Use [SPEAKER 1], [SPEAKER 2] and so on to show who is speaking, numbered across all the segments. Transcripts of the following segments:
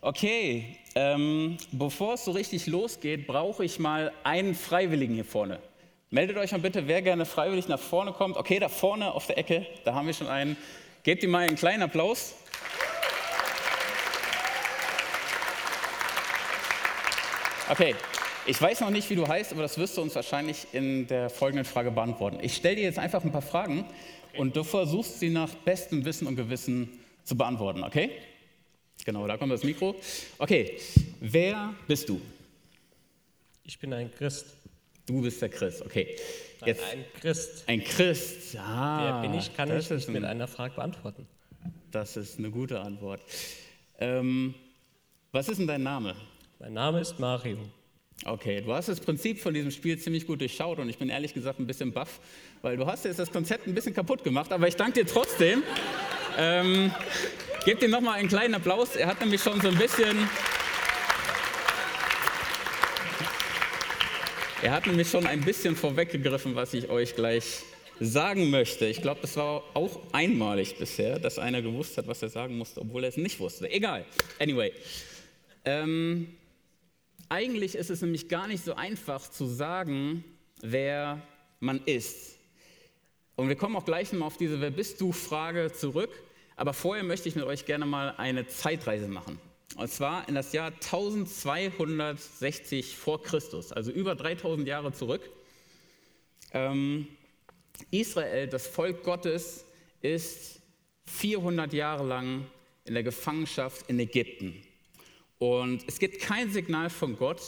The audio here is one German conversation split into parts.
[SPEAKER 1] Okay, ähm, bevor es so richtig losgeht, brauche ich mal einen Freiwilligen hier vorne. Meldet euch mal bitte, wer gerne freiwillig nach vorne kommt. Okay, da vorne auf der Ecke, da haben wir schon einen. Gebt ihm mal einen kleinen Applaus. Okay, ich weiß noch nicht, wie du heißt, aber das wirst du uns wahrscheinlich in der folgenden Frage beantworten. Ich stelle dir jetzt einfach ein paar Fragen und du versuchst sie nach bestem Wissen und Gewissen zu beantworten, okay? Genau, da kommt das Mikro. Okay, wer bist du?
[SPEAKER 2] Ich bin ein Christ.
[SPEAKER 1] Du bist der Christ, okay.
[SPEAKER 2] Jetzt, ein Christ.
[SPEAKER 1] Ein Christ, ah,
[SPEAKER 2] Wer bin ich, kann ich nicht mit einer Frage beantworten.
[SPEAKER 1] Das ist eine gute Antwort. Ähm, was ist denn dein Name?
[SPEAKER 2] Mein Name ist Mario.
[SPEAKER 1] Okay, du hast das Prinzip von diesem Spiel ziemlich gut durchschaut und ich bin ehrlich gesagt ein bisschen baff, weil du hast jetzt das Konzept ein bisschen kaputt gemacht, aber ich danke dir trotzdem. ähm, gebt ihm nochmal einen kleinen Applaus. Er hat nämlich schon so ein bisschen... Er hat nämlich schon ein bisschen vorweggegriffen, was ich euch gleich sagen möchte. Ich glaube, das war auch einmalig bisher, dass einer gewusst hat, was er sagen musste, obwohl er es nicht wusste. Egal. Anyway. Ähm, eigentlich ist es nämlich gar nicht so einfach zu sagen, wer man ist. Und wir kommen auch gleich nochmal auf diese Wer bist du Frage zurück. Aber vorher möchte ich mit euch gerne mal eine Zeitreise machen. Und zwar in das Jahr 1260 vor Christus, also über 3000 Jahre zurück. Ähm, Israel, das Volk Gottes, ist 400 Jahre lang in der Gefangenschaft in Ägypten. Und es gibt kein Signal von Gott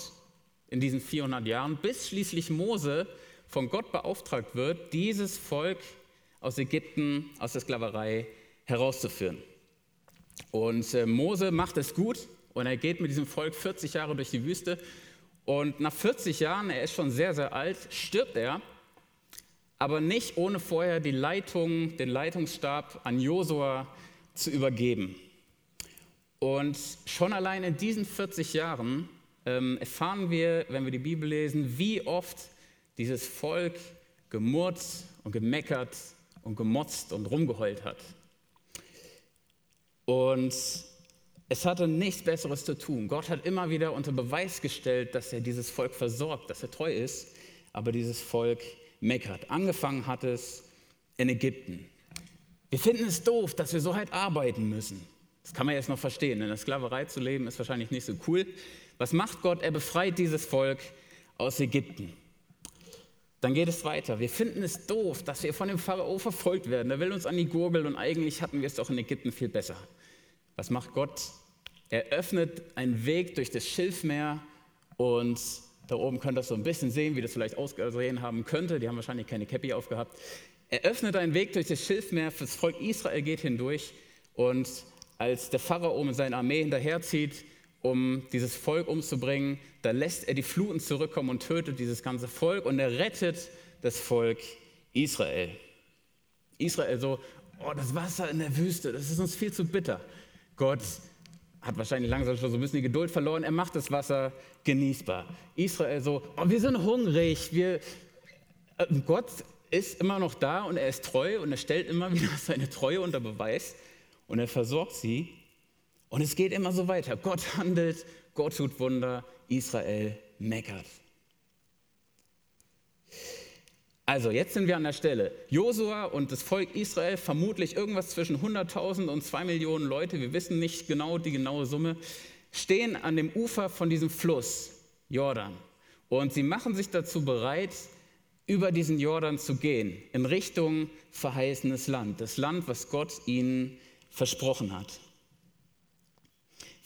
[SPEAKER 1] in diesen 400 Jahren, bis schließlich Mose von Gott beauftragt wird, dieses Volk aus Ägypten, aus der Sklaverei herauszuführen. Und äh, Mose macht es gut und er geht mit diesem Volk 40 Jahre durch die Wüste. Und nach 40 Jahren, er ist schon sehr, sehr alt, stirbt er, aber nicht ohne vorher die Leitung, den Leitungsstab an Josua zu übergeben. Und schon allein in diesen 40 Jahren ähm, erfahren wir, wenn wir die Bibel lesen, wie oft dieses Volk gemurrt und gemeckert und gemotzt und rumgeheult hat. Und es hatte nichts Besseres zu tun. Gott hat immer wieder unter Beweis gestellt, dass er dieses Volk versorgt, dass er treu ist, aber dieses Volk meckert. Angefangen hat es in Ägypten. Wir finden es doof, dass wir so halt arbeiten müssen. Das kann man jetzt noch verstehen. In der Sklaverei zu leben ist wahrscheinlich nicht so cool. Was macht Gott? Er befreit dieses Volk aus Ägypten. Dann geht es weiter. Wir finden es doof, dass wir von dem Pharao verfolgt werden. Er will uns an die Gurgel und eigentlich hatten wir es doch in Ägypten viel besser. Was macht Gott? Er öffnet einen Weg durch das Schilfmeer und da oben könnt ihr so ein bisschen sehen, wie das vielleicht ausgesehen haben könnte. Die haben wahrscheinlich keine Käppi aufgehabt. Er öffnet einen Weg durch das Schilfmeer, das Volk Israel geht hindurch und als der Pharao mit seiner Armee hinterherzieht, um dieses Volk umzubringen, da lässt er die Fluten zurückkommen und tötet dieses ganze Volk und er rettet das Volk Israel. Israel so, oh, das Wasser in der Wüste, das ist uns viel zu bitter. Gott hat wahrscheinlich langsam schon so ein bisschen die Geduld verloren, er macht das Wasser genießbar. Israel so, oh, wir sind hungrig, wir, äh, Gott ist immer noch da und er ist treu und er stellt immer wieder seine Treue unter Beweis und er versorgt sie. Und es geht immer so weiter. Gott handelt, Gott tut Wunder, Israel meckert. Also, jetzt sind wir an der Stelle. Josua und das Volk Israel, vermutlich irgendwas zwischen 100.000 und 2 Millionen Leute, wir wissen nicht genau die genaue Summe, stehen an dem Ufer von diesem Fluss, Jordan. Und sie machen sich dazu bereit, über diesen Jordan zu gehen, in Richtung verheißenes Land, das Land, was Gott ihnen versprochen hat.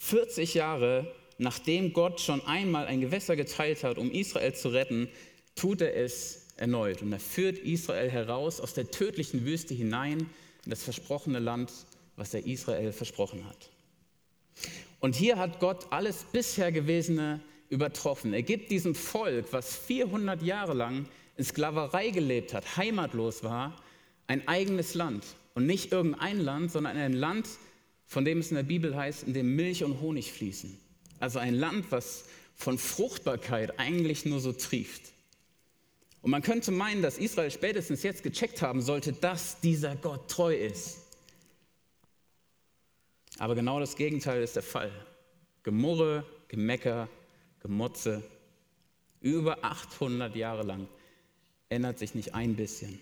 [SPEAKER 1] 40 Jahre nachdem Gott schon einmal ein Gewässer geteilt hat, um Israel zu retten, tut er es erneut. Und er führt Israel heraus aus der tödlichen Wüste hinein in das versprochene Land, was er Israel versprochen hat. Und hier hat Gott alles bisher Gewesene übertroffen. Er gibt diesem Volk, was 400 Jahre lang in Sklaverei gelebt hat, heimatlos war, ein eigenes Land. Und nicht irgendein Land, sondern ein Land, von dem es in der Bibel heißt, in dem Milch und Honig fließen. Also ein Land, was von Fruchtbarkeit eigentlich nur so trieft. Und man könnte meinen, dass Israel spätestens jetzt gecheckt haben sollte, dass dieser Gott treu ist. Aber genau das Gegenteil ist der Fall. Gemurre, Gemecker, Gemotze. Über 800 Jahre lang ändert sich nicht ein bisschen.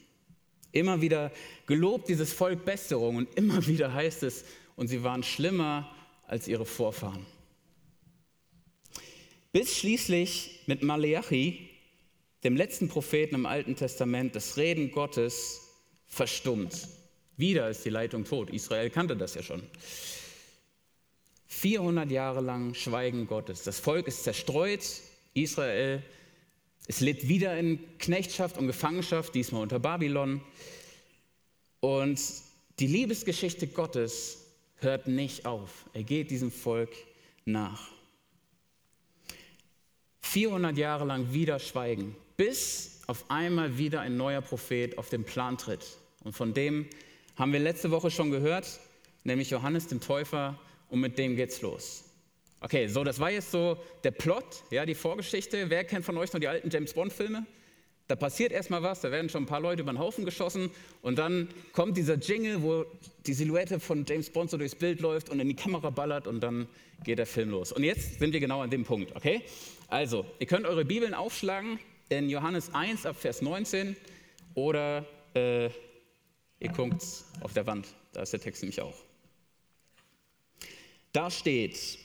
[SPEAKER 1] Immer wieder gelobt dieses Volk Besserung und immer wieder heißt es, und sie waren schlimmer als ihre Vorfahren. Bis schließlich mit Maleachi, dem letzten Propheten im Alten Testament, das Reden Gottes verstummt. Wieder ist die Leitung tot. Israel kannte das ja schon. 400 Jahre lang Schweigen Gottes. Das Volk ist zerstreut. Israel es lebt wieder in Knechtschaft und Gefangenschaft, diesmal unter Babylon. Und die Liebesgeschichte Gottes hört nicht auf. Er geht diesem Volk nach. 400 Jahre lang wieder Schweigen, bis auf einmal wieder ein neuer Prophet auf den Plan tritt. Und von dem haben wir letzte Woche schon gehört, nämlich Johannes dem Täufer, und mit dem geht's los. Okay, so, das war jetzt so der Plot, ja, die Vorgeschichte. Wer kennt von euch noch die alten James Bond-Filme? Da passiert erstmal was, da werden schon ein paar Leute über den Haufen geschossen und dann kommt dieser Jingle, wo die Silhouette von James Bond so durchs Bild läuft und in die Kamera ballert und dann geht der Film los. Und jetzt sind wir genau an dem Punkt, okay? Also, ihr könnt eure Bibeln aufschlagen in Johannes 1 ab Vers 19 oder äh, ihr guckt auf der Wand, da ist der Text nämlich auch. Da steht,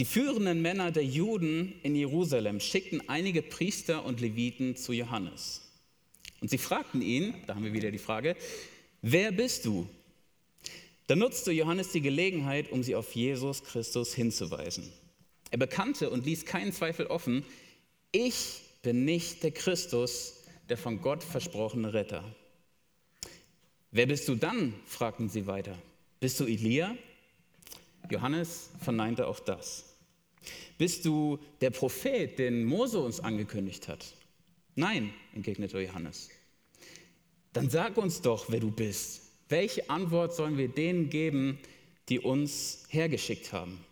[SPEAKER 1] die führenden Männer der Juden in Jerusalem schickten einige Priester und Leviten zu Johannes. Und sie fragten ihn, da haben wir wieder die Frage, wer bist du? Da nutzte Johannes die Gelegenheit, um sie auf Jesus Christus hinzuweisen. Er bekannte und ließ keinen Zweifel offen, ich bin nicht der Christus, der von Gott versprochene Retter. Wer bist du dann? fragten sie weiter. Bist du Elia? Johannes verneinte auch das. Bist du der Prophet, den Mose uns angekündigt hat? Nein, entgegnete Johannes. Dann sag uns doch, wer du bist. Welche Antwort sollen wir denen geben, die uns hergeschickt haben?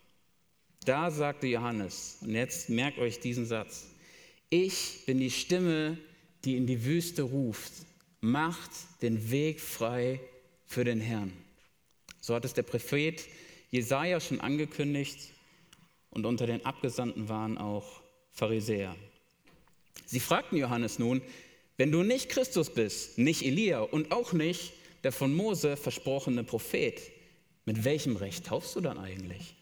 [SPEAKER 1] Da sagte Johannes, und jetzt merkt euch diesen Satz, ich bin die Stimme, die in die Wüste ruft, macht den Weg frei für den Herrn. So hat es der Prophet Jesaja schon angekündigt und unter den Abgesandten waren auch Pharisäer. Sie fragten Johannes nun, wenn du nicht Christus bist, nicht Elia und auch nicht der von Mose versprochene Prophet, mit welchem Recht taufst du dann eigentlich?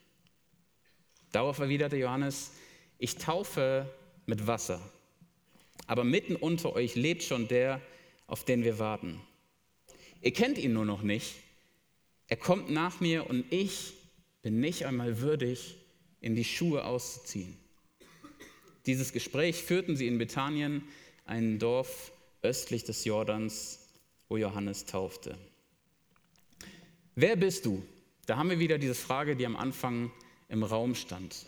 [SPEAKER 1] Darauf erwiderte Johannes, ich taufe mit Wasser, aber mitten unter euch lebt schon der, auf den wir warten. Ihr kennt ihn nur noch nicht. Er kommt nach mir und ich bin nicht einmal würdig, in die Schuhe auszuziehen. Dieses Gespräch führten sie in Bethanien, ein Dorf östlich des Jordans, wo Johannes taufte. Wer bist du? Da haben wir wieder diese Frage, die am Anfang im Raum stand.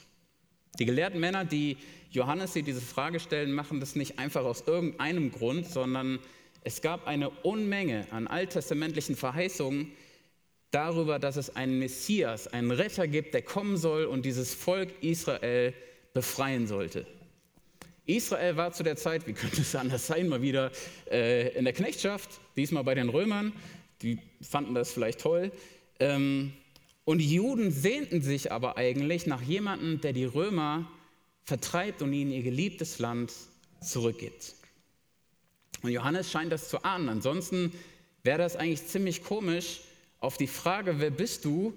[SPEAKER 1] Die gelehrten Männer, die Johannes sie diese Frage stellen, machen das nicht einfach aus irgendeinem Grund, sondern es gab eine Unmenge an alttestamentlichen Verheißungen, darüber, dass es einen Messias, einen Retter gibt, der kommen soll und dieses Volk Israel befreien sollte. Israel war zu der Zeit, wie könnte es anders sein, mal wieder äh, in der Knechtschaft, diesmal bei den Römern. Die fanden das vielleicht toll. Ähm, und die Juden sehnten sich aber eigentlich nach jemandem, der die Römer vertreibt und ihnen ihr geliebtes Land zurückgibt. Und Johannes scheint das zu ahnen. Ansonsten wäre das eigentlich ziemlich komisch, auf die Frage, wer bist du,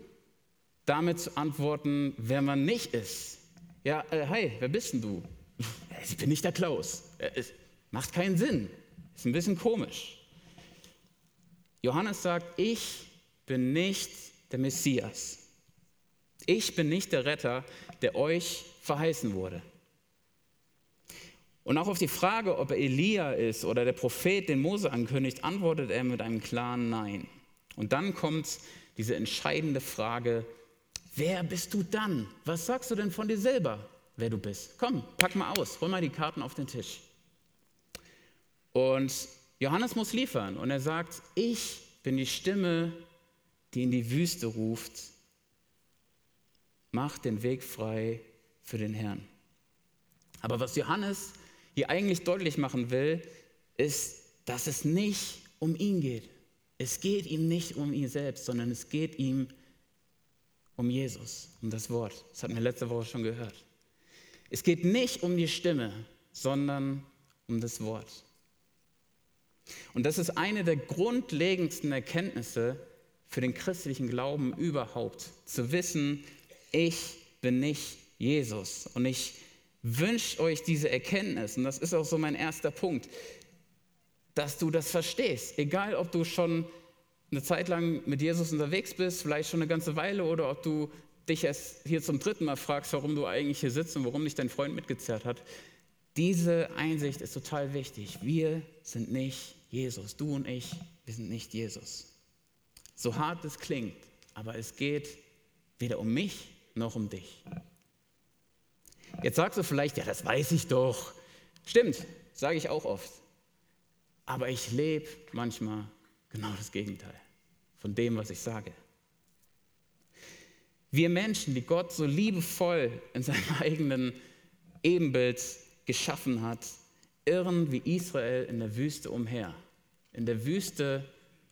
[SPEAKER 1] damit zu antworten, wer man nicht ist. Ja, äh, hi, wer bist denn du? Ich bin nicht der Klaus. Äh, es macht keinen Sinn. Ist ein bisschen komisch. Johannes sagt, ich bin nicht der Messias. Ich bin nicht der Retter, der euch verheißen wurde. Und auch auf die Frage, ob er Elia ist oder der Prophet, den Mose ankündigt, antwortet er mit einem klaren Nein. Und dann kommt diese entscheidende Frage, wer bist du dann? Was sagst du denn von dir selber, wer du bist? Komm, pack mal aus, hol mal die Karten auf den Tisch. Und Johannes muss liefern und er sagt, ich bin die Stimme, die in die Wüste ruft, mach den Weg frei für den Herrn. Aber was Johannes hier eigentlich deutlich machen will, ist, dass es nicht um ihn geht. Es geht ihm nicht um ihn selbst, sondern es geht ihm um Jesus, um das Wort. Das hatten wir letzte Woche schon gehört. Es geht nicht um die Stimme, sondern um das Wort. Und das ist eine der grundlegendsten Erkenntnisse für den christlichen Glauben überhaupt, zu wissen, ich bin nicht Jesus. Und ich wünsche euch diese Erkenntnis, und das ist auch so mein erster Punkt, dass du das verstehst, egal ob du schon eine Zeit lang mit Jesus unterwegs bist, vielleicht schon eine ganze Weile, oder ob du dich erst hier zum dritten Mal fragst, warum du eigentlich hier sitzt und warum dich dein Freund mitgezerrt hat. Diese Einsicht ist total wichtig. Wir sind nicht Jesus. Du und ich, wir sind nicht Jesus. So hart es klingt, aber es geht weder um mich noch um dich. Jetzt sagst du vielleicht, ja, das weiß ich doch. Stimmt, sage ich auch oft. Aber ich lebe manchmal genau das Gegenteil von dem, was ich sage. Wir Menschen, die Gott so liebevoll in seinem eigenen Ebenbild geschaffen hat, irren wie Israel in der Wüste umher, in der Wüste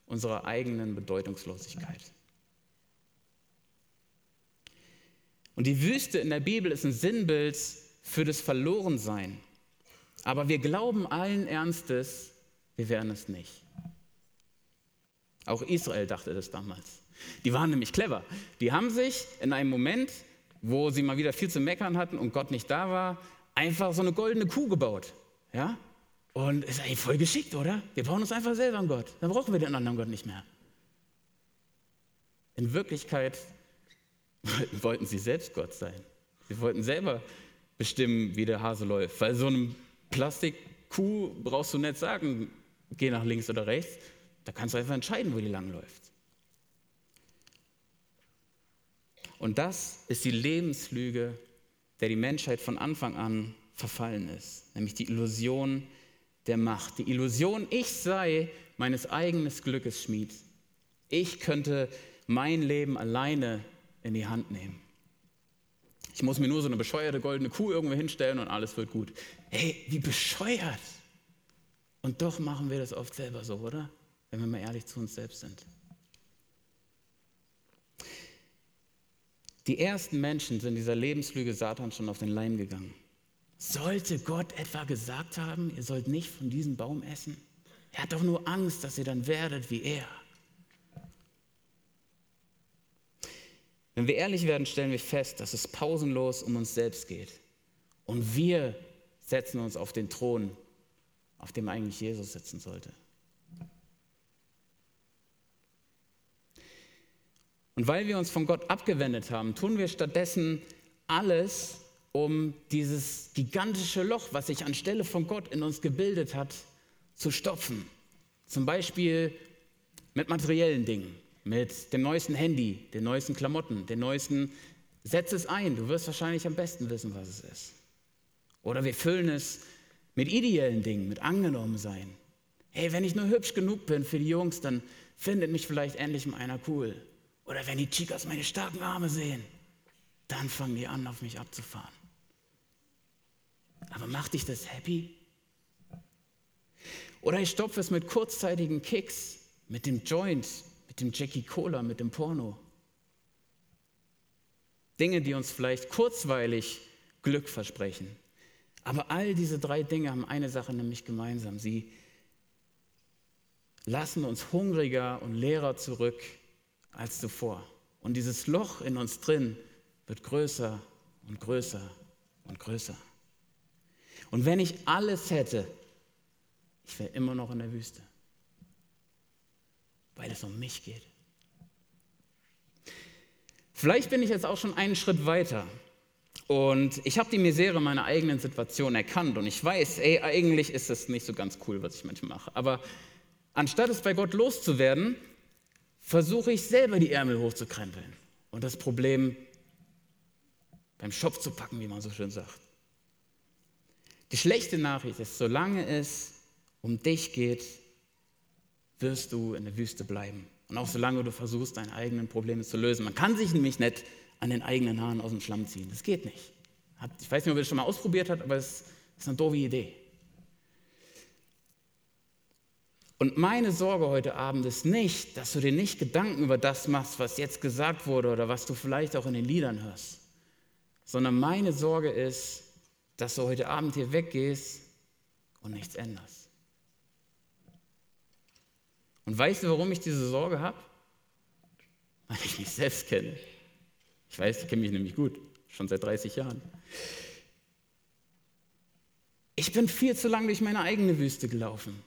[SPEAKER 1] unserer eigenen Bedeutungslosigkeit. Und die Wüste in der Bibel ist ein Sinnbild für das Verlorensein. Aber wir glauben allen Ernstes, wir wären es nicht. Auch Israel dachte das damals. Die waren nämlich clever. Die haben sich in einem Moment, wo sie mal wieder viel zu meckern hatten und Gott nicht da war, einfach so eine goldene Kuh gebaut. Ja? Und ist eigentlich voll geschickt, oder? Wir bauen uns einfach selber einen Gott. Dann brauchen wir den anderen Gott nicht mehr. In Wirklichkeit wollten sie selbst Gott sein. Sie wollten selber bestimmen, wie der Hase läuft. Weil so eine Plastikkuh brauchst du nicht sagen, geh nach links oder rechts. Da kannst du einfach entscheiden, wo die lang läuft. Und das ist die Lebenslüge, der die Menschheit von Anfang an verfallen ist, nämlich die Illusion der Macht. Die Illusion, ich sei meines eigenen Glückes Schmied. Ich könnte mein Leben alleine in die Hand nehmen. Ich muss mir nur so eine bescheuerte goldene Kuh irgendwo hinstellen und alles wird gut. Hey, wie bescheuert! Und doch machen wir das oft selber so, oder? Wenn wir mal ehrlich zu uns selbst sind. Die ersten Menschen sind dieser Lebenslüge Satan schon auf den Leim gegangen. Sollte Gott etwa gesagt haben, ihr sollt nicht von diesem Baum essen? Er hat doch nur Angst, dass ihr dann werdet wie er. Wenn wir ehrlich werden, stellen wir fest, dass es pausenlos um uns selbst geht. Und wir setzen uns auf den Thron, auf dem eigentlich Jesus sitzen sollte. Und weil wir uns von Gott abgewendet haben, tun wir stattdessen alles, um dieses gigantische Loch, was sich anstelle von Gott in uns gebildet hat, zu stopfen. Zum Beispiel mit materiellen Dingen mit dem neuesten Handy, den neuesten Klamotten, den neuesten, setz es ein, du wirst wahrscheinlich am besten wissen, was es ist. Oder wir füllen es mit ideellen Dingen, mit angenommen sein. Hey, wenn ich nur hübsch genug bin für die Jungs, dann findet mich vielleicht endlich mal einer cool. Oder wenn die Chicas meine starken Arme sehen, dann fangen die an, auf mich abzufahren. Aber macht dich das happy? Oder ich stopfe es mit kurzzeitigen Kicks, mit dem Joint, dem Jackie Cola, mit dem Porno. Dinge, die uns vielleicht kurzweilig Glück versprechen. Aber all diese drei Dinge haben eine Sache nämlich gemeinsam. Sie lassen uns hungriger und leerer zurück als zuvor. Und dieses Loch in uns drin wird größer und größer und größer. Und wenn ich alles hätte, ich wäre immer noch in der Wüste weil es um mich geht. Vielleicht bin ich jetzt auch schon einen Schritt weiter und ich habe die Misere meiner eigenen Situation erkannt und ich weiß, ey, eigentlich ist es nicht so ganz cool, was ich manchmal mache. Aber anstatt es bei Gott loszuwerden, versuche ich selber die Ärmel hochzukrempeln und das Problem beim Schopf zu packen, wie man so schön sagt. Die schlechte Nachricht ist, solange es um dich geht, wirst du in der Wüste bleiben. Und auch solange du versuchst, deine eigenen Probleme zu lösen. Man kann sich nämlich nicht an den eigenen Haaren aus dem Schlamm ziehen. Das geht nicht. Ich weiß nicht, ob ihr das schon mal ausprobiert habt, aber es ist eine doofe Idee. Und meine Sorge heute Abend ist nicht, dass du dir nicht Gedanken über das machst, was jetzt gesagt wurde oder was du vielleicht auch in den Liedern hörst, sondern meine Sorge ist, dass du heute Abend hier weggehst und nichts änderst. Und weißt du, warum ich diese Sorge habe? Weil ich mich selbst kenne. Ich weiß, ich kenne mich nämlich gut, schon seit 30 Jahren. Ich bin viel zu lange durch meine eigene Wüste gelaufen.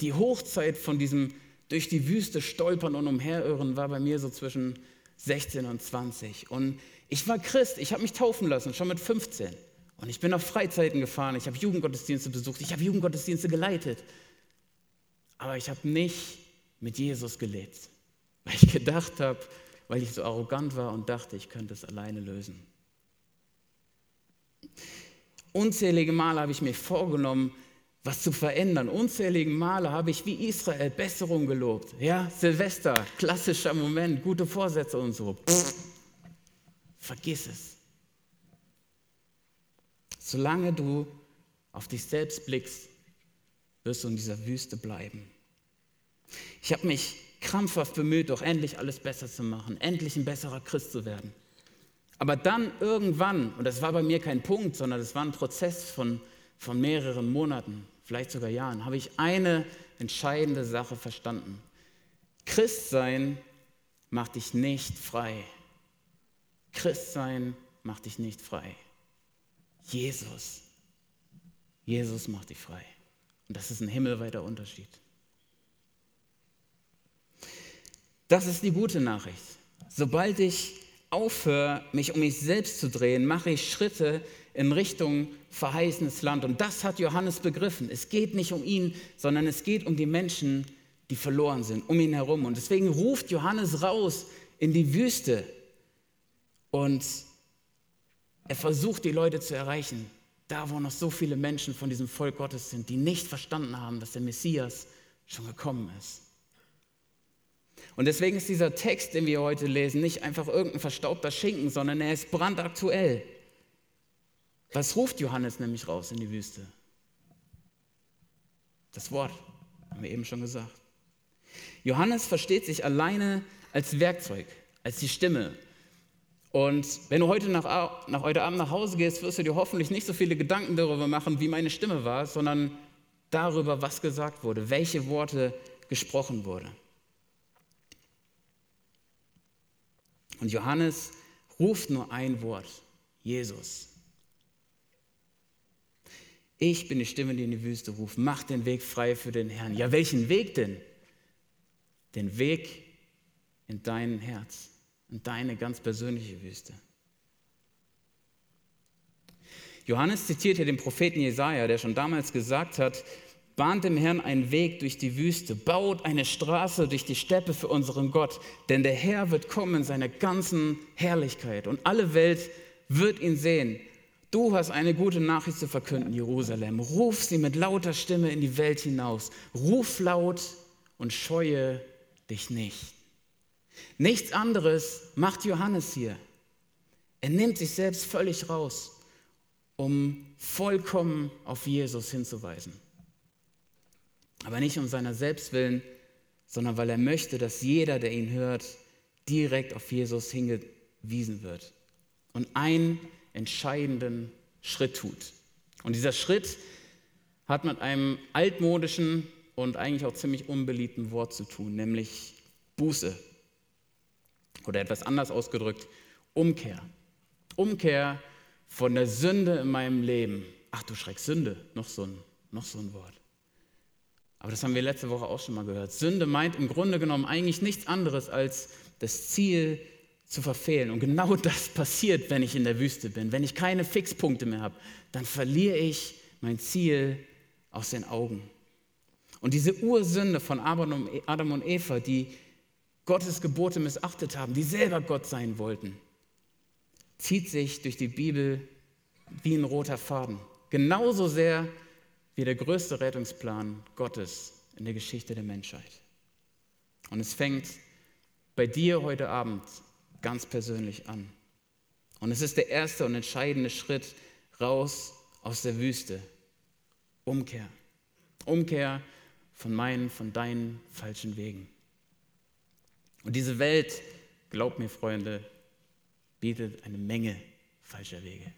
[SPEAKER 1] Die Hochzeit von diesem durch die Wüste stolpern und umherirren war bei mir so zwischen 16 und 20. Und ich war Christ, ich habe mich taufen lassen, schon mit 15. Und ich bin auf Freizeiten gefahren, ich habe Jugendgottesdienste besucht, ich habe Jugendgottesdienste geleitet. Aber ich habe nicht mit Jesus gelebt, weil ich gedacht habe, weil ich so arrogant war und dachte, ich könnte es alleine lösen. Unzählige Male habe ich mir vorgenommen, was zu verändern. Unzählige Male habe ich wie Israel Besserung gelobt. Ja, Silvester, klassischer Moment, gute Vorsätze und so. Pff, vergiss es. Solange du auf dich selbst blickst, wirst du in dieser Wüste bleiben. Ich habe mich krampfhaft bemüht, doch endlich alles besser zu machen, endlich ein besserer Christ zu werden. Aber dann irgendwann, und das war bei mir kein Punkt, sondern das war ein Prozess von, von mehreren Monaten, vielleicht sogar Jahren, habe ich eine entscheidende Sache verstanden. Christsein macht dich nicht frei. Christsein macht dich nicht frei. Jesus. Jesus macht dich frei. Und das ist ein himmelweiter Unterschied. Das ist die gute Nachricht. Sobald ich aufhöre, mich um mich selbst zu drehen, mache ich Schritte in Richtung verheißenes Land. Und das hat Johannes begriffen. Es geht nicht um ihn, sondern es geht um die Menschen, die verloren sind, um ihn herum. Und deswegen ruft Johannes raus in die Wüste und er versucht, die Leute zu erreichen, da wo noch so viele Menschen von diesem Volk Gottes sind, die nicht verstanden haben, dass der Messias schon gekommen ist. Und deswegen ist dieser Text, den wir heute lesen, nicht einfach irgendein verstaubter Schinken, sondern er ist brandaktuell. Was ruft Johannes nämlich raus in die Wüste? Das Wort, haben wir eben schon gesagt. Johannes versteht sich alleine als Werkzeug, als die Stimme. Und wenn du heute, nach, nach heute Abend nach Hause gehst, wirst du dir hoffentlich nicht so viele Gedanken darüber machen, wie meine Stimme war, sondern darüber, was gesagt wurde, welche Worte gesprochen wurden. Und Johannes ruft nur ein Wort, Jesus. Ich bin die Stimme, die in die Wüste ruft. Mach den Weg frei für den Herrn. Ja, welchen Weg denn? Den Weg in dein Herz, in deine ganz persönliche Wüste. Johannes zitiert hier den Propheten Jesaja, der schon damals gesagt hat: bahnt dem Herrn einen Weg durch die Wüste, baut eine Straße durch die Steppe für unseren Gott, denn der Herr wird kommen in seiner ganzen Herrlichkeit und alle Welt wird ihn sehen. Du hast eine gute Nachricht zu verkünden, Jerusalem. Ruf sie mit lauter Stimme in die Welt hinaus. Ruf laut und scheue dich nicht. Nichts anderes macht Johannes hier. Er nimmt sich selbst völlig raus, um vollkommen auf Jesus hinzuweisen. Aber nicht um seiner selbst willen, sondern weil er möchte, dass jeder, der ihn hört, direkt auf Jesus hingewiesen wird und einen entscheidenden Schritt tut. Und dieser Schritt hat mit einem altmodischen und eigentlich auch ziemlich unbeliebten Wort zu tun, nämlich Buße. Oder etwas anders ausgedrückt, Umkehr. Umkehr von der Sünde in meinem Leben. Ach du Schreck, Sünde, noch so ein, noch so ein Wort. Aber das haben wir letzte Woche auch schon mal gehört. Sünde meint im Grunde genommen eigentlich nichts anderes als das Ziel zu verfehlen. Und genau das passiert, wenn ich in der Wüste bin. Wenn ich keine Fixpunkte mehr habe, dann verliere ich mein Ziel aus den Augen. Und diese Ursünde von Adam und Eva, die Gottes Gebote missachtet haben, die selber Gott sein wollten, zieht sich durch die Bibel wie ein roter Faden. Genauso sehr wie der größte Rettungsplan Gottes in der Geschichte der Menschheit. Und es fängt bei dir heute Abend ganz persönlich an. Und es ist der erste und entscheidende Schritt raus aus der Wüste. Umkehr. Umkehr von meinen, von deinen falschen Wegen. Und diese Welt, glaubt mir, Freunde, bietet eine Menge falscher Wege.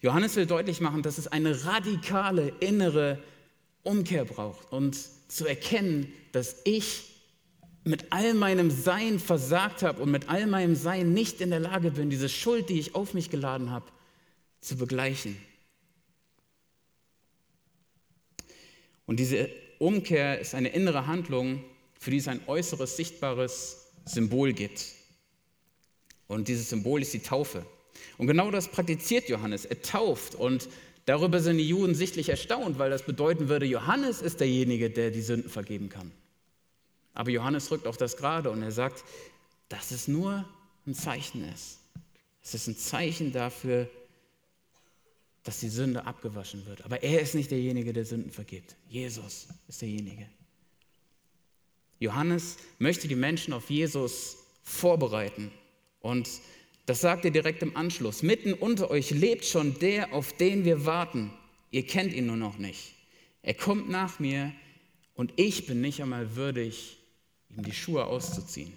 [SPEAKER 1] Johannes will deutlich machen, dass es eine radikale innere Umkehr braucht und zu erkennen, dass ich mit all meinem Sein versagt habe und mit all meinem Sein nicht in der Lage bin, diese Schuld, die ich auf mich geladen habe, zu begleichen. Und diese Umkehr ist eine innere Handlung, für die es ein äußeres, sichtbares Symbol gibt. Und dieses Symbol ist die Taufe. Und genau das praktiziert Johannes. Er tauft und darüber sind die Juden sichtlich erstaunt, weil das bedeuten würde, Johannes ist derjenige, der die Sünden vergeben kann. Aber Johannes rückt auch das gerade und er sagt, dass es nur ein Zeichen ist. Es ist ein Zeichen dafür, dass die Sünde abgewaschen wird. Aber er ist nicht derjenige, der Sünden vergibt. Jesus ist derjenige. Johannes möchte die Menschen auf Jesus vorbereiten. Und das sagt er direkt im Anschluss. Mitten unter euch lebt schon der, auf den wir warten. Ihr kennt ihn nur noch nicht. Er kommt nach mir und ich bin nicht einmal würdig, ihm die Schuhe auszuziehen.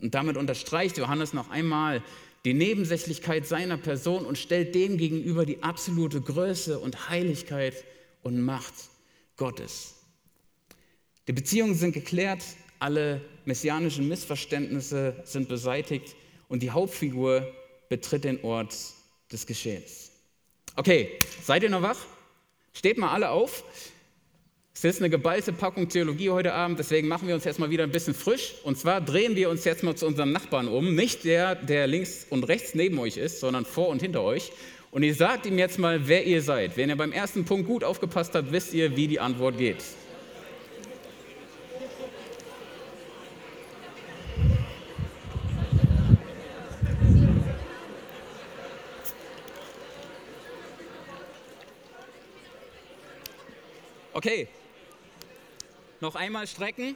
[SPEAKER 1] Und damit unterstreicht Johannes noch einmal die Nebensächlichkeit seiner Person und stellt dem gegenüber die absolute Größe und Heiligkeit und Macht Gottes. Die Beziehungen sind geklärt, alle messianischen Missverständnisse sind beseitigt und die Hauptfigur betritt den Ort des Geschehens. Okay, seid ihr noch wach? Steht mal alle auf. Es ist eine geballte Packung Theologie heute Abend, deswegen machen wir uns jetzt mal wieder ein bisschen frisch. Und zwar drehen wir uns jetzt mal zu unserem Nachbarn um. Nicht der, der links und rechts neben euch ist, sondern vor und hinter euch. Und ihr sagt ihm jetzt mal, wer ihr seid. Wenn ihr beim ersten Punkt gut aufgepasst habt, wisst ihr, wie die Antwort geht. Okay, noch einmal strecken.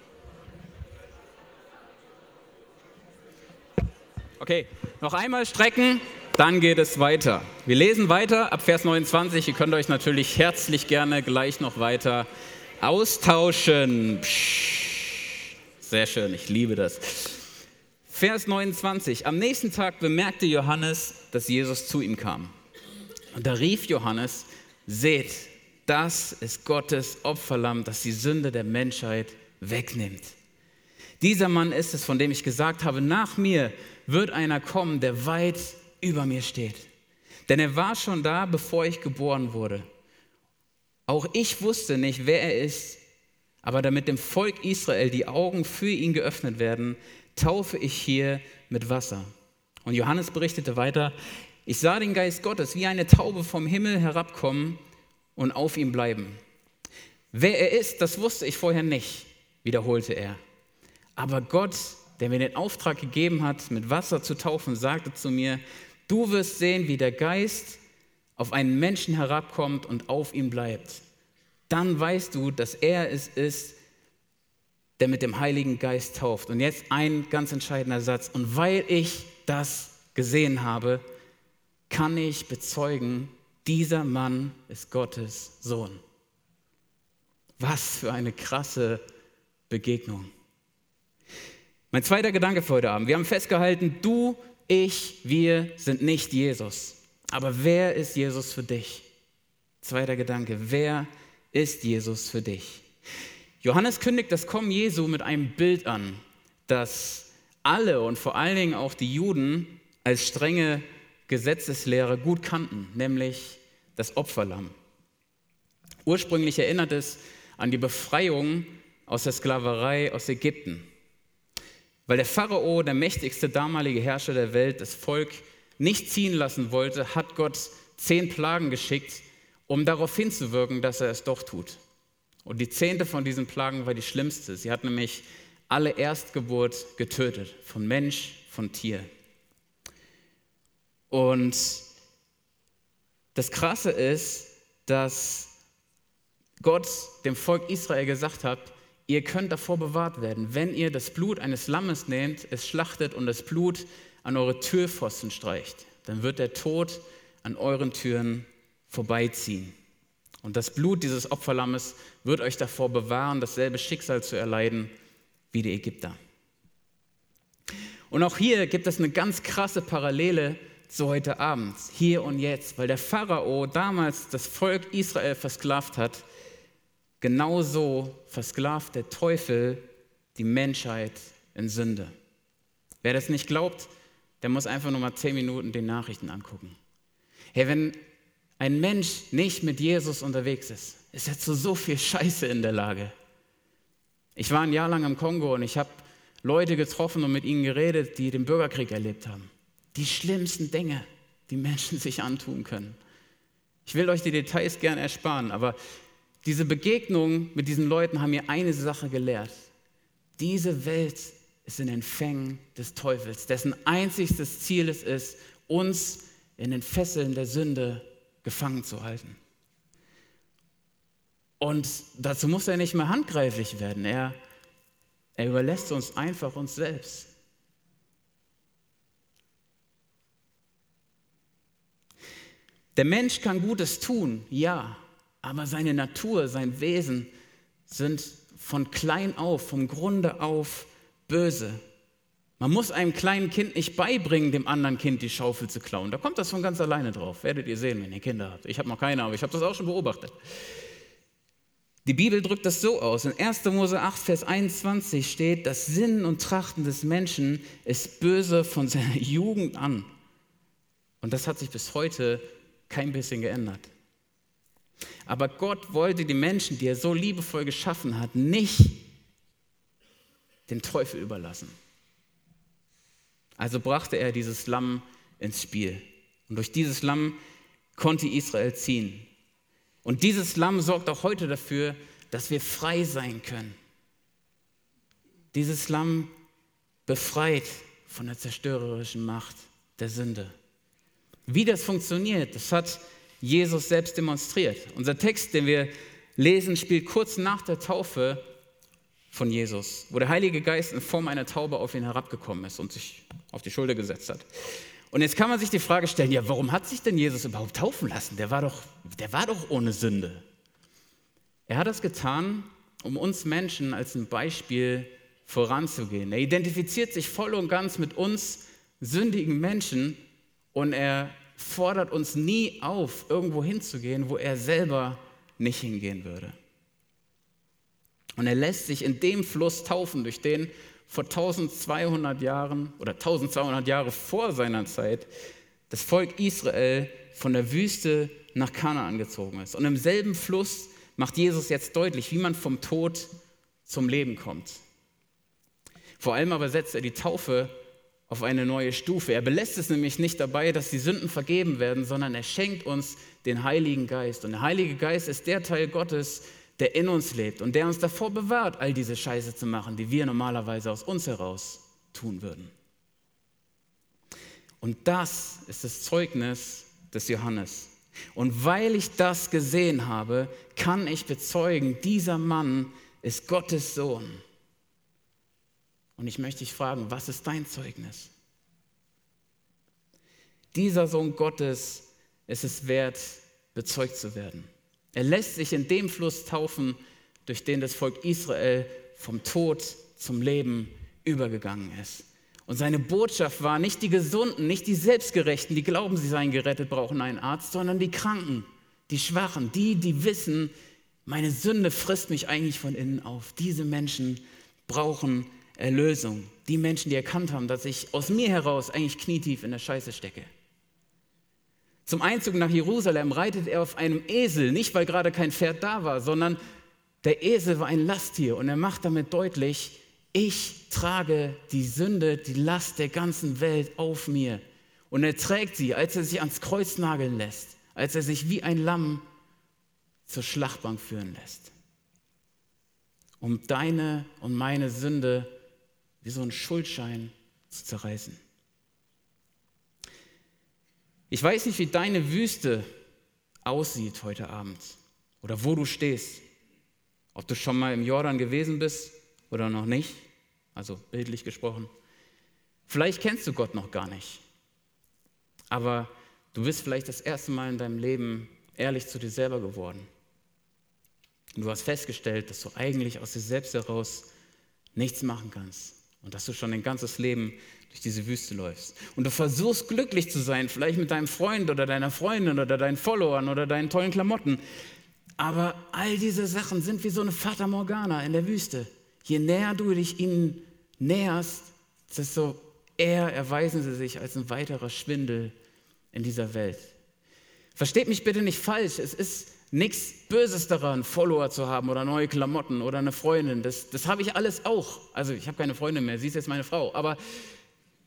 [SPEAKER 1] Okay, noch einmal strecken, dann geht es weiter. Wir lesen weiter ab Vers 29. Ihr könnt euch natürlich herzlich gerne gleich noch weiter austauschen. Psch, sehr schön, ich liebe das. Vers 29. Am nächsten Tag bemerkte Johannes, dass Jesus zu ihm kam. Und da rief Johannes, seht, das ist Gottes Opferlamm, das die Sünde der Menschheit wegnimmt. Dieser Mann ist es, von dem ich gesagt habe, nach mir wird einer kommen, der weit über mir steht. Denn er war schon da, bevor ich geboren wurde. Auch ich wusste nicht, wer er ist, aber damit dem Volk Israel die Augen für ihn geöffnet werden, taufe ich hier mit Wasser. Und Johannes berichtete weiter, ich sah den Geist Gottes wie eine Taube vom Himmel herabkommen und auf ihm bleiben. Wer er ist, das wusste ich vorher nicht, wiederholte er. Aber Gott, der mir den Auftrag gegeben hat, mit Wasser zu taufen, sagte zu mir, du wirst sehen, wie der Geist auf einen Menschen herabkommt und auf ihm bleibt. Dann weißt du, dass er es ist, der mit dem Heiligen Geist tauft. Und jetzt ein ganz entscheidender Satz. Und weil ich das gesehen habe, kann ich bezeugen, dieser Mann ist Gottes Sohn. Was für eine krasse Begegnung. Mein zweiter Gedanke für heute Abend. Wir haben festgehalten, du, ich, wir sind nicht Jesus. Aber wer ist Jesus für dich? Zweiter Gedanke, wer ist Jesus für dich? Johannes kündigt das Kommen Jesu mit einem Bild an, das alle und vor allen Dingen auch die Juden als strenge Gesetzeslehre gut kannten, nämlich das Opferlamm. Ursprünglich erinnert es an die Befreiung aus der Sklaverei aus Ägypten. Weil der Pharao, der mächtigste damalige Herrscher der Welt, das Volk nicht ziehen lassen wollte, hat Gott zehn Plagen geschickt, um darauf hinzuwirken, dass er es doch tut. Und die zehnte von diesen Plagen war die schlimmste. Sie hat nämlich alle Erstgeburt getötet, von Mensch, von Tier. Und das Krasse ist, dass Gott dem Volk Israel gesagt hat, ihr könnt davor bewahrt werden, wenn ihr das Blut eines Lammes nehmt, es schlachtet und das Blut an eure Türpfosten streicht, dann wird der Tod an euren Türen vorbeiziehen. Und das Blut dieses Opferlammes wird euch davor bewahren, dasselbe Schicksal zu erleiden wie die Ägypter. Und auch hier gibt es eine ganz krasse Parallele zu heute Abend, hier und jetzt, weil der Pharao damals das Volk Israel versklavt hat, genauso versklavt der Teufel die Menschheit in Sünde. Wer das nicht glaubt, der muss einfach nur mal zehn Minuten den Nachrichten angucken. Hey, wenn ein Mensch nicht mit Jesus unterwegs ist, ist er zu so viel Scheiße in der Lage. Ich war ein Jahr lang im Kongo und ich habe Leute getroffen und mit ihnen geredet, die den Bürgerkrieg erlebt haben. Die schlimmsten Dinge, die Menschen sich antun können. Ich will euch die Details gern ersparen, aber diese Begegnungen mit diesen Leuten haben mir eine Sache gelehrt. Diese Welt ist in den Fängen des Teufels, dessen einziges Ziel es ist, uns in den Fesseln der Sünde gefangen zu halten. Und dazu muss er nicht mehr handgreiflich werden. Er, er überlässt uns einfach uns selbst. Der Mensch kann Gutes tun, ja, aber seine Natur, sein Wesen sind von klein auf, vom Grunde auf böse. Man muss einem kleinen Kind nicht beibringen, dem anderen Kind die Schaufel zu klauen. Da kommt das von ganz alleine drauf. Werdet ihr sehen, wenn ihr Kinder habt. Ich habe noch keine, aber ich habe das auch schon beobachtet. Die Bibel drückt das so aus. In 1. Mose 8, Vers 21 steht, das Sinnen und Trachten des Menschen ist böse von seiner Jugend an. Und das hat sich bis heute kein bisschen geändert. Aber Gott wollte die Menschen, die er so liebevoll geschaffen hat, nicht den Teufel überlassen. Also brachte er dieses Lamm ins Spiel. Und durch dieses Lamm konnte Israel ziehen. Und dieses Lamm sorgt auch heute dafür, dass wir frei sein können. Dieses Lamm befreit von der zerstörerischen Macht der Sünde. Wie das funktioniert, das hat Jesus selbst demonstriert. Unser Text, den wir lesen, spielt kurz nach der Taufe von Jesus, wo der Heilige Geist in Form einer Taube auf ihn herabgekommen ist und sich auf die Schulter gesetzt hat. Und jetzt kann man sich die Frage stellen, ja, warum hat sich denn Jesus überhaupt taufen lassen? Der war doch, der war doch ohne Sünde. Er hat das getan, um uns Menschen als ein Beispiel voranzugehen. Er identifiziert sich voll und ganz mit uns sündigen Menschen und er fordert uns nie auf, irgendwo hinzugehen, wo er selber nicht hingehen würde. Und er lässt sich in dem Fluss taufen, durch den vor 1200 Jahren oder 1200 Jahre vor seiner Zeit das Volk Israel von der Wüste nach Kanaan gezogen ist. Und im selben Fluss macht Jesus jetzt deutlich, wie man vom Tod zum Leben kommt. Vor allem aber setzt er die Taufe auf eine neue Stufe. Er belässt es nämlich nicht dabei, dass die Sünden vergeben werden, sondern er schenkt uns den Heiligen Geist. Und der Heilige Geist ist der Teil Gottes, der in uns lebt und der uns davor bewahrt, all diese Scheiße zu machen, die wir normalerweise aus uns heraus tun würden. Und das ist das Zeugnis des Johannes. Und weil ich das gesehen habe, kann ich bezeugen, dieser Mann ist Gottes Sohn. Und ich möchte dich fragen, was ist dein Zeugnis? Dieser Sohn Gottes ist es wert, bezeugt zu werden. Er lässt sich in dem Fluss taufen, durch den das Volk Israel vom Tod zum Leben übergegangen ist. Und seine Botschaft war nicht die Gesunden, nicht die Selbstgerechten, die glauben, sie seien gerettet, brauchen einen Arzt, sondern die Kranken, die Schwachen, die, die wissen, meine Sünde frisst mich eigentlich von innen auf. Diese Menschen brauchen Erlösung. Die Menschen, die erkannt haben, dass ich aus mir heraus eigentlich knietief in der Scheiße stecke. Zum Einzug nach Jerusalem reitet er auf einem Esel, nicht weil gerade kein Pferd da war, sondern der Esel war ein Lasttier und er macht damit deutlich, ich trage die Sünde, die Last der ganzen Welt auf mir. Und er trägt sie, als er sich ans Kreuz nageln lässt, als er sich wie ein Lamm zur Schlachtbank führen lässt, um deine und meine Sünde wie so ein Schuldschein zu zerreißen. Ich weiß nicht, wie deine Wüste aussieht heute Abend oder wo du stehst. Ob du schon mal im Jordan gewesen bist oder noch nicht, also bildlich gesprochen. Vielleicht kennst du Gott noch gar nicht, aber du bist vielleicht das erste Mal in deinem Leben ehrlich zu dir selber geworden. Und du hast festgestellt, dass du eigentlich aus dir selbst heraus nichts machen kannst und dass du schon dein ganzes Leben durch diese Wüste läufst. Und du versuchst glücklich zu sein, vielleicht mit deinem Freund oder deiner Freundin oder deinen Followern oder deinen tollen Klamotten. Aber all diese Sachen sind wie so eine Fata Morgana in der Wüste. Je näher du dich ihnen näherst, desto eher erweisen sie sich als ein weiterer Schwindel in dieser Welt. Versteht mich bitte nicht falsch, es ist nichts Böses daran, Follower zu haben oder neue Klamotten oder eine Freundin. Das, das habe ich alles auch. Also ich habe keine Freundin mehr, sie ist jetzt meine Frau. Aber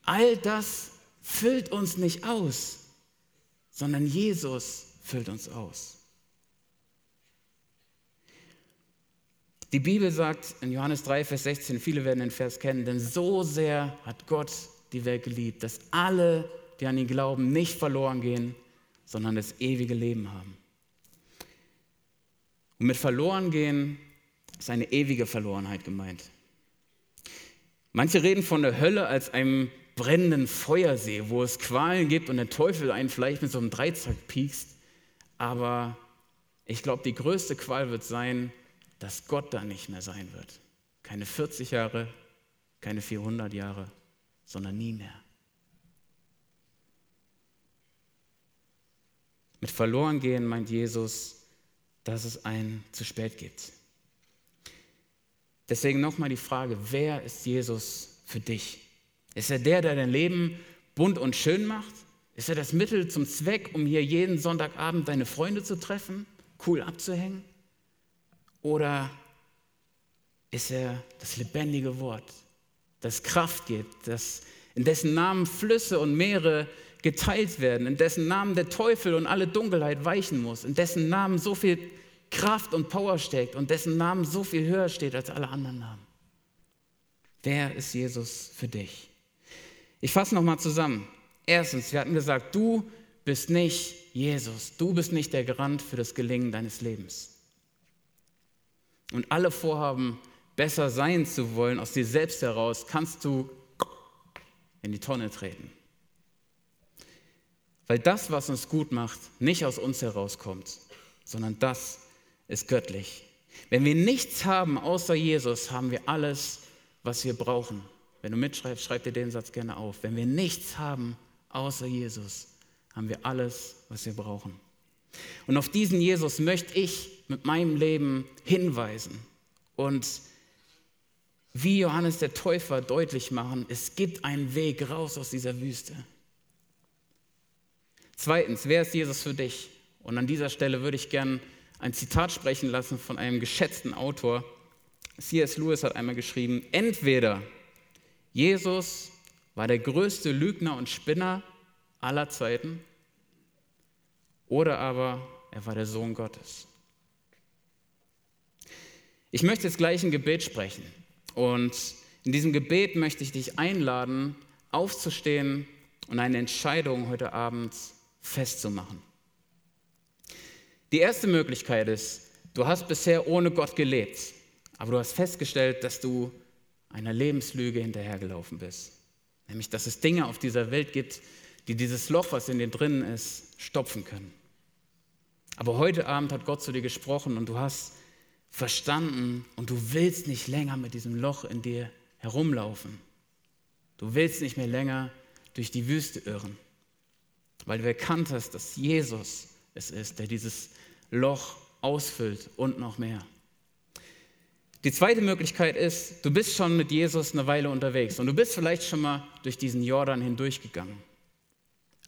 [SPEAKER 1] all das füllt uns nicht aus, sondern Jesus füllt uns aus. Die Bibel sagt in Johannes 3, Vers 16, viele werden den Vers kennen, denn so sehr hat Gott die Welt geliebt, dass alle, die an ihn glauben, nicht verloren gehen, sondern das ewige Leben haben. Und mit verloren gehen ist eine ewige Verlorenheit gemeint. Manche reden von der Hölle als einem brennenden Feuersee, wo es Qualen gibt und der Teufel einen vielleicht mit so einem Dreizack piekst. Aber ich glaube, die größte Qual wird sein, dass Gott da nicht mehr sein wird. Keine 40 Jahre, keine 400 Jahre, sondern nie mehr. Mit verloren gehen meint Jesus, dass es ein zu spät gibt. Deswegen nochmal die Frage, wer ist Jesus für dich? Ist er der, der dein Leben bunt und schön macht? Ist er das Mittel zum Zweck, um hier jeden Sonntagabend deine Freunde zu treffen, cool abzuhängen? Oder ist er das lebendige Wort, das Kraft gibt, das, in dessen Namen Flüsse und Meere geteilt werden, in dessen Namen der Teufel und alle Dunkelheit weichen muss, in dessen Namen so viel Kraft und Power steckt und dessen Namen so viel höher steht als alle anderen Namen. Wer ist Jesus für dich? Ich fasse nochmal zusammen. Erstens, wir hatten gesagt, du bist nicht Jesus, du bist nicht der Garant für das Gelingen deines Lebens. Und alle Vorhaben, besser sein zu wollen, aus dir selbst heraus, kannst du in die Tonne treten. Weil das, was uns gut macht, nicht aus uns herauskommt, sondern das ist göttlich. Wenn wir nichts haben außer Jesus, haben wir alles, was wir brauchen. Wenn du mitschreibst, schreib dir den Satz gerne auf. Wenn wir nichts haben außer Jesus, haben wir alles, was wir brauchen. Und auf diesen Jesus möchte ich mit meinem Leben hinweisen und wie Johannes der Täufer deutlich machen, es gibt einen Weg raus aus dieser Wüste. Zweitens, wer ist Jesus für dich? Und an dieser Stelle würde ich gern ein Zitat sprechen lassen von einem geschätzten Autor. C.S. Lewis hat einmal geschrieben, entweder Jesus war der größte Lügner und Spinner aller Zeiten oder aber er war der Sohn Gottes. Ich möchte jetzt gleich ein Gebet sprechen und in diesem Gebet möchte ich dich einladen, aufzustehen und eine Entscheidung heute Abend festzumachen. Die erste Möglichkeit ist, du hast bisher ohne Gott gelebt, aber du hast festgestellt, dass du einer Lebenslüge hinterhergelaufen bist. Nämlich, dass es Dinge auf dieser Welt gibt, die dieses Loch, was in dir drin ist, stopfen können. Aber heute Abend hat Gott zu dir gesprochen und du hast verstanden und du willst nicht länger mit diesem Loch in dir herumlaufen. Du willst nicht mehr länger durch die Wüste irren weil du erkannt hast, dass Jesus es ist, der dieses Loch ausfüllt und noch mehr. Die zweite Möglichkeit ist, du bist schon mit Jesus eine Weile unterwegs und du bist vielleicht schon mal durch diesen Jordan hindurchgegangen.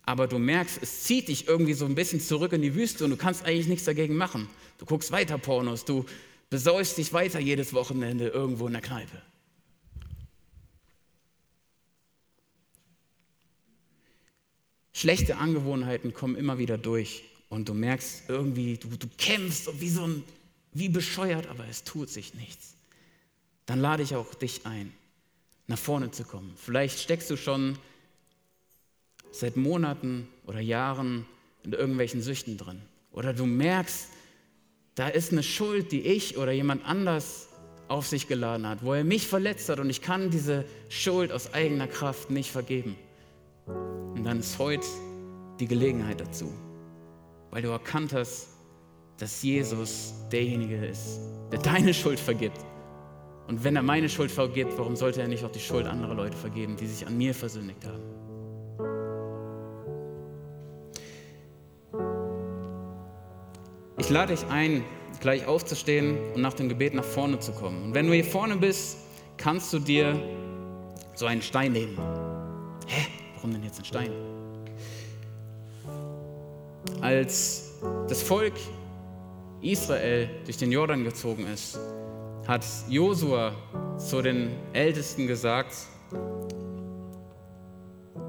[SPEAKER 1] Aber du merkst, es zieht dich irgendwie so ein bisschen zurück in die Wüste und du kannst eigentlich nichts dagegen machen. Du guckst weiter Pornos, du besäust dich weiter jedes Wochenende irgendwo in der Kneipe. Schlechte Angewohnheiten kommen immer wieder durch und du merkst irgendwie, du, du kämpfst wie so ein, wie bescheuert, aber es tut sich nichts. Dann lade ich auch dich ein, nach vorne zu kommen. Vielleicht steckst du schon seit Monaten oder Jahren in irgendwelchen Süchten drin. Oder du merkst, da ist eine Schuld, die ich oder jemand anders auf sich geladen hat, wo er mich verletzt hat und ich kann diese Schuld aus eigener Kraft nicht vergeben. Und dann ist heute die Gelegenheit dazu, weil du erkannt hast, dass Jesus derjenige ist, der deine Schuld vergibt. Und wenn er meine Schuld vergibt, warum sollte er nicht auch die Schuld anderer Leute vergeben, die sich an mir versündigt haben? Ich lade dich ein, gleich aufzustehen und nach dem Gebet nach vorne zu kommen. Und wenn du hier vorne bist, kannst du dir so einen Stein nehmen. Hä? Warum denn jetzt ein Stein? Als das Volk Israel durch den Jordan gezogen ist, hat Josua zu den Ältesten gesagt,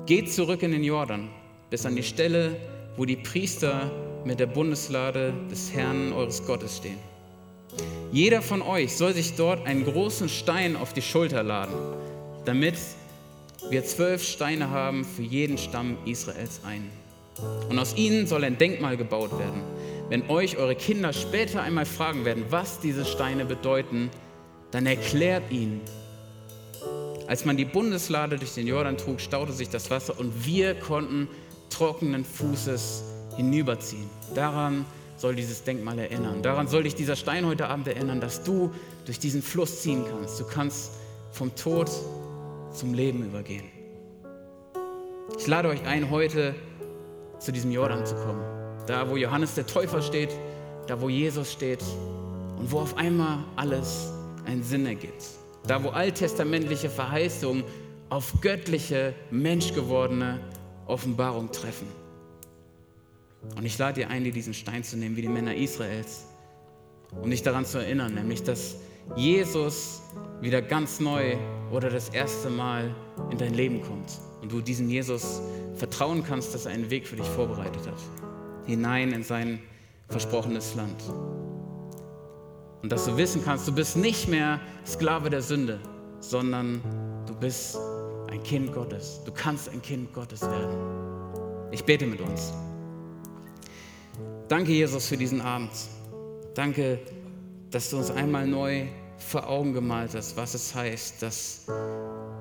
[SPEAKER 1] geht zurück in den Jordan, bis an die Stelle, wo die Priester mit der Bundeslade des Herrn eures Gottes stehen. Jeder von euch soll sich dort einen großen Stein auf die Schulter laden, damit wir zwölf Steine haben für jeden Stamm Israels ein. Und aus ihnen soll ein Denkmal gebaut werden. Wenn euch eure Kinder später einmal fragen werden, was diese Steine bedeuten, dann erklärt ihnen. Als man die Bundeslade durch den Jordan trug, staute sich das Wasser und wir konnten trockenen Fußes hinüberziehen. Daran soll dieses Denkmal erinnern. Daran soll dich dieser Stein heute Abend erinnern, dass du durch diesen Fluss ziehen kannst. Du kannst vom Tod zum Leben übergehen. Ich lade euch ein, heute zu diesem Jordan zu kommen. Da, wo Johannes der Täufer steht, da, wo Jesus steht und wo auf einmal alles einen Sinn ergibt. Da, wo alttestamentliche Verheißungen auf göttliche, menschgewordene Offenbarung treffen. Und ich lade dir ein, dir diesen Stein zu nehmen, wie die Männer Israels, um dich daran zu erinnern, nämlich dass Jesus wieder ganz neu oder das erste Mal in dein Leben kommt und du diesem Jesus vertrauen kannst, dass er einen Weg für dich vorbereitet hat, hinein in sein versprochenes Land. Und dass du wissen kannst, du bist nicht mehr Sklave der Sünde, sondern du bist ein Kind Gottes. Du kannst ein Kind Gottes werden. Ich bete mit uns. Danke, Jesus, für diesen Abend. Danke, dass du uns einmal neu vor Augen gemalt hast, was es heißt, dass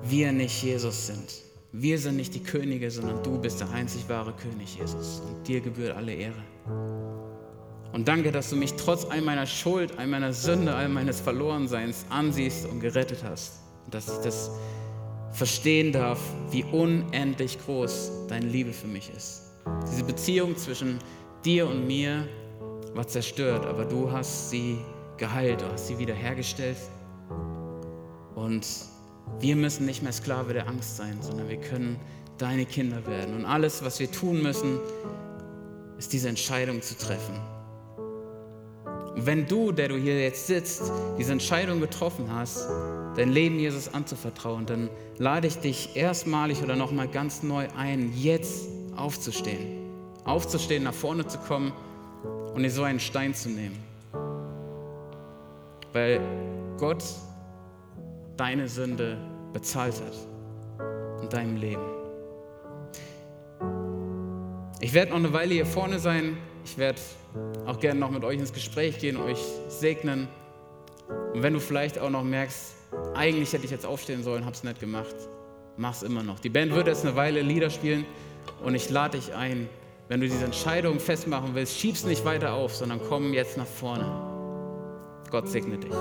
[SPEAKER 1] wir nicht Jesus sind. Wir sind nicht die Könige, sondern du bist der einzig wahre König, Jesus. Und dir gebührt alle Ehre. Und danke, dass du mich trotz all meiner Schuld, all meiner Sünde, all meines Verlorenseins ansiehst und gerettet hast. Und dass ich das verstehen darf, wie unendlich groß deine Liebe für mich ist. Diese Beziehung zwischen dir und mir war zerstört, aber du hast sie geheilt, du hast sie wiederhergestellt. Und wir müssen nicht mehr Sklave der Angst sein, sondern wir können deine Kinder werden. Und alles, was wir tun müssen, ist diese Entscheidung zu treffen. Und wenn du, der du hier jetzt sitzt, diese Entscheidung getroffen hast, dein Leben Jesus anzuvertrauen, dann lade ich dich erstmalig oder nochmal ganz neu ein, jetzt aufzustehen aufzustehen, nach vorne zu kommen und dir so einen Stein zu nehmen. Weil Gott deine Sünde bezahlt hat in deinem Leben. Ich werde noch eine Weile hier vorne sein. Ich werde auch gerne noch mit euch ins Gespräch gehen, euch segnen. Und wenn du vielleicht auch noch merkst, eigentlich hätte ich jetzt aufstehen sollen, habe es nicht gemacht, mach es immer noch. Die Band wird jetzt eine Weile Lieder spielen und ich lade dich ein, wenn du diese Entscheidung festmachen willst, schieb's nicht weiter auf, sondern komm jetzt nach vorne. Gott segne dich.